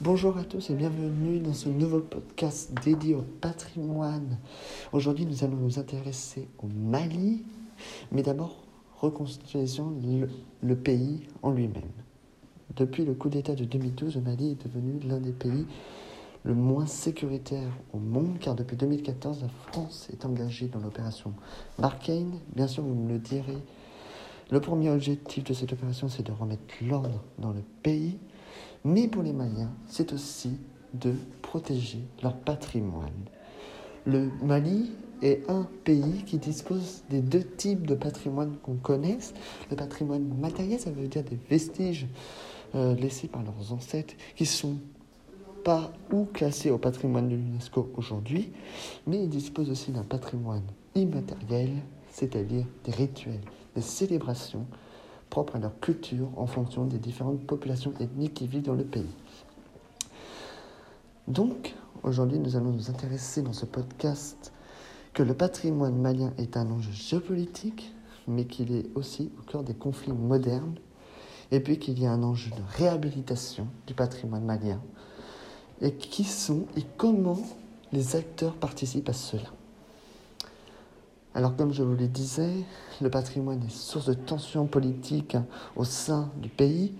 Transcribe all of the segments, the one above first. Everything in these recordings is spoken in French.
Bonjour à tous et bienvenue dans ce nouveau podcast dédié au patrimoine. Aujourd'hui, nous allons nous intéresser au Mali, mais d'abord, reconstruisons le, pays en lui-même. Depuis le coup d'État de 2012, le Mali est devenu l'un des pays le moins sécuritaire au monde, car depuis 2014, la France est engagée dans l'opération Barkhane. Bien sûr, vous me le direz, le premier objectif de cette opération, c'est de remettre l'ordre dans le pays. Mais pour les Maliens, c'est aussi de protéger leur patrimoine. Le Mali est un pays qui dispose des deux types de patrimoine qu'on connaisse. Le patrimoine matériel, ça veut dire des vestiges euh, laissés par leurs ancêtres qui sont pas ou classés au patrimoine de l'UNESCO aujourd'hui, mais ils disposent aussi d'un patrimoine immatériel, c'est-à-dire des rituels, des célébrations propres à leur culture en fonction des différentes populations ethniques qui vivent dans le pays. Donc, aujourd'hui, nous allons nous intéresser dans ce podcast que le patrimoine malien est un enjeu géopolitique, mais qu'il est aussi au cœur des conflits modernes, et puis qu'il y a un enjeu de réhabilitation du patrimoine malien, et qui sont et comment les acteurs participent à cela? Alors comme je vous le disais, le patrimoine est source de tensions politiques au sein du pays.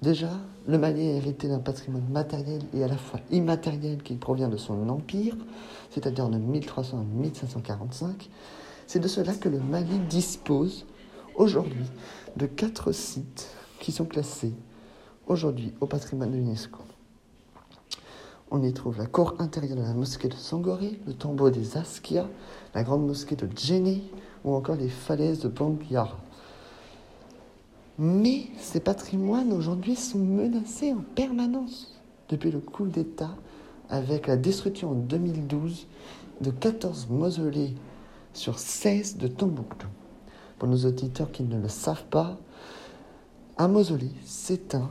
Déjà, le Mali est hérité d'un patrimoine matériel et à la fois immatériel qui provient de son empire, c'est-à-dire de 1300 à 1545. C'est de cela que le Mali dispose aujourd'hui de quatre sites qui sont classés aujourd'hui au patrimoine de l'UNESCO. On y trouve la cour intérieure de la mosquée de Sangoré, le tombeau des Askia, la grande mosquée de Djenné ou encore les falaises de Bangyara. Mais ces patrimoines aujourd'hui sont menacés en permanence depuis le coup d'État avec la destruction en 2012 de 14 mausolées sur 16 de Tombouctou. Pour nos auditeurs qui ne le savent pas, un mausolée, c'est un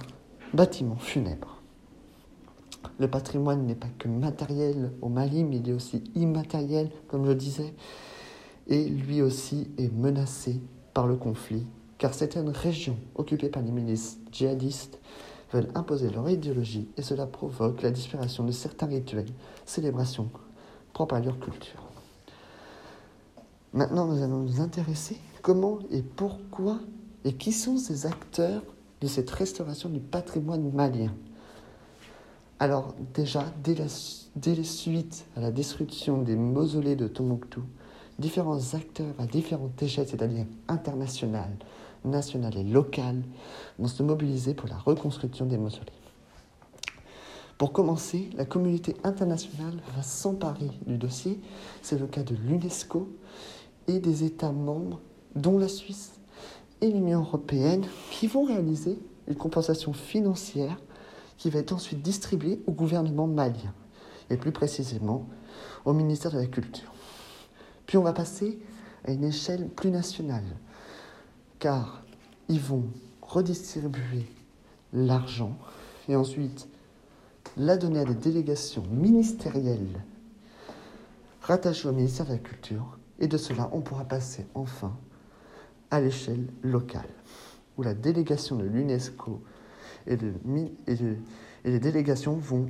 bâtiment funèbre. Le patrimoine n'est pas que matériel au Mali, mais il est aussi immatériel, comme je disais, et lui aussi est menacé par le conflit, car certaines régions occupées par les milices djihadistes veulent imposer leur idéologie et cela provoque la disparition de certains rituels, célébrations propres à leur culture. Maintenant, nous allons nous intéresser comment et pourquoi et qui sont ces acteurs de cette restauration du patrimoine malien. Alors déjà, dès, la, les suites à la destruction des mausolées de Tombouctou, différents acteurs à différentes échelles, c'est-à-dire internationales, nationales et locales, vont se mobiliser pour la reconstruction des mausolées. Pour commencer, la communauté internationale va s'emparer du dossier. C'est le cas de l'UNESCO et des États membres, dont la Suisse et l'Union européenne, qui vont réaliser une compensation financière qui va être ensuite distribué au gouvernement malien, et plus précisément au ministère de la Culture. Puis on va passer à une échelle plus nationale, car ils vont redistribuer l'argent et ensuite la donner à des délégations ministérielles rattachées au ministère de la Culture, et de cela on pourra passer enfin à l'échelle locale, où la délégation de l'UNESCO et, les délégations vont,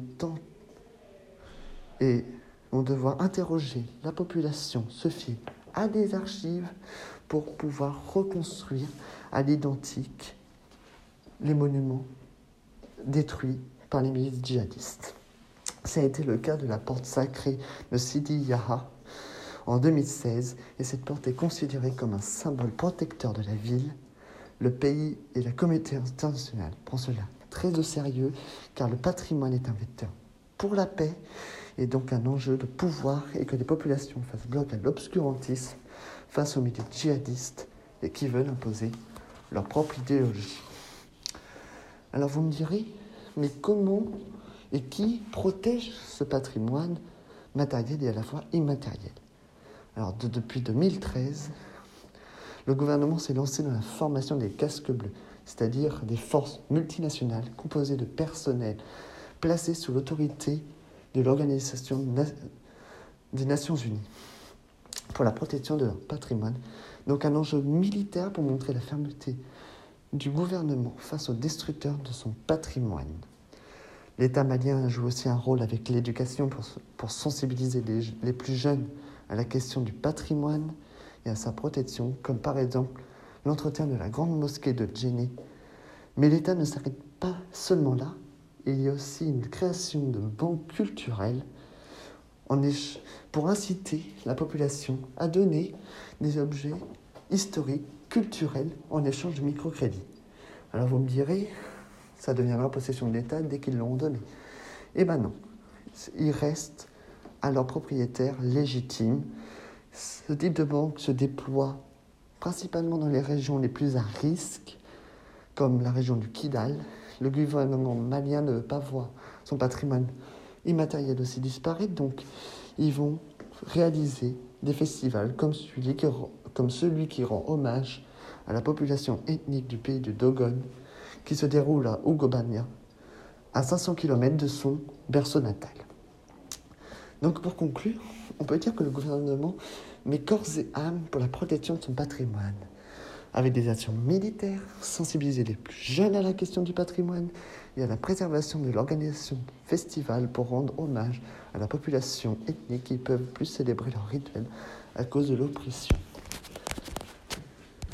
et vont devoir interroger la population, se fier à des archives pour pouvoir reconstruire à l'identique les monuments détruits par les milices djihadistes. Ça a été le cas de la porte sacrée de Sidi Yaha en 2016 et cette porte est considérée comme un symbole protecteur de la ville le pays et la communauté internationale prennent cela très au sérieux car le patrimoine est un vecteur pour la paix et donc un enjeu de pouvoir et que les populations fassent bloc à l'obscurantisme face aux milieux djihadistes et qui veulent imposer leur propre idéologie. Alors vous me direz, mais comment et qui protège ce patrimoine matériel et à la fois immatériel? Alors depuis 2013, le gouvernement s'est lancé dans la formation des casques bleus, c'est-à-dire des forces multinationales composées de personnels placés sous l'autorité de l'Organisation des Nations Unies pour la protection de leur patrimoine. Donc un enjeu militaire pour montrer la fermeté du gouvernement face aux destructeurs de son patrimoine. L'État malien joue aussi un rôle avec l'éducation pour, sensibiliser les plus jeunes à la question du patrimoine et à sa protection, comme par exemple l'entretien de la grande mosquée de Djenné. Mais l'État ne s'arrête pas seulement là, il y a aussi une création de banques culturelles pour inciter la population à donner des objets historiques, culturels, en échange de microcrédits. Alors vous me direz, ça deviendra possession de l'État dès qu'ils l'auront donné. Eh bien non, il reste à leurs propriétaires légitimes. Ce type de banque se déploie principalement dans les régions les plus à risque, comme la région du Kidal. Le gouvernement malien ne veut pas voir son patrimoine immatériel aussi disparaître, donc ils vont réaliser des festivals comme celui qui, comme celui qui rend hommage à la population ethnique du pays de Dogon, qui se déroule à Ugobania, à 500 km de son berceau natal. Donc pour conclure, on peut dire que le gouvernement met corps et âme pour la protection de son patrimoine, avec des actions militaires, sensibiliser les plus jeunes à la question du patrimoine et à la préservation de l'organisation festival pour rendre hommage à la population ethnique qui peuvent plus célébrer leurs rituels à cause de l'oppression.